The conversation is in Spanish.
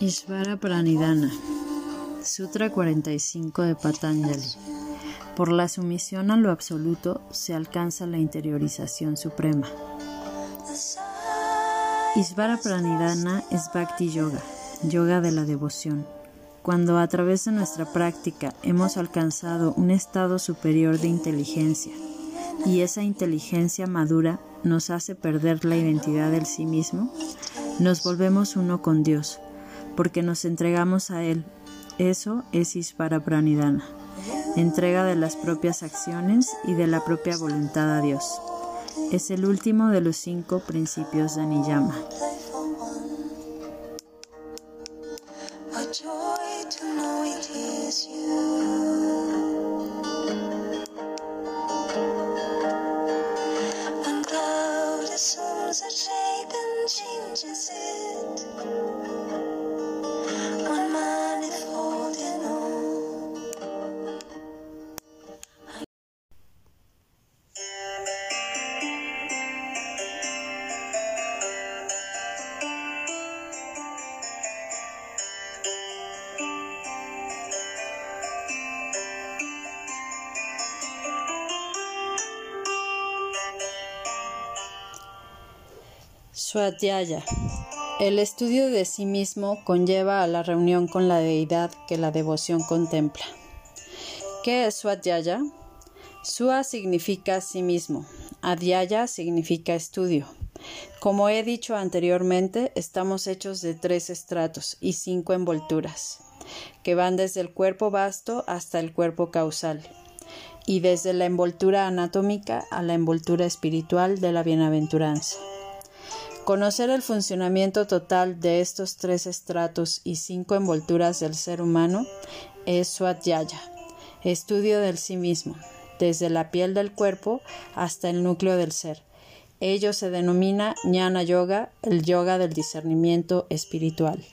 Ishvara Pranidhana, Sutra 45 de Patanjali. Por la sumisión a lo absoluto se alcanza la interiorización suprema. Ishvara Pranidhana es Bhakti Yoga, yoga de la devoción. Cuando a través de nuestra práctica hemos alcanzado un estado superior de inteligencia y esa inteligencia madura nos hace perder la identidad del sí mismo, nos volvemos uno con Dios, porque nos entregamos a Él. Eso es Ishvara Pranidhana, entrega de las propias acciones y de la propia voluntad a Dios. Es el último de los cinco principios de Niyama. playful one. A joy. and changes it. Swadhyaya. El estudio de sí mismo conlleva a la reunión con la deidad que la devoción contempla. ¿Qué es Swadhyaya? Sua significa sí mismo, Adhyaya significa estudio. Como he dicho anteriormente, estamos hechos de tres estratos y cinco envolturas, que van desde el cuerpo vasto hasta el cuerpo causal, y desde la envoltura anatómica a la envoltura espiritual de la bienaventuranza. Conocer el funcionamiento total de estos tres estratos y cinco envolturas del ser humano es Swadhyaya, estudio del sí mismo, desde la piel del cuerpo hasta el núcleo del ser. Ello se denomina Jnana Yoga, el yoga del discernimiento espiritual.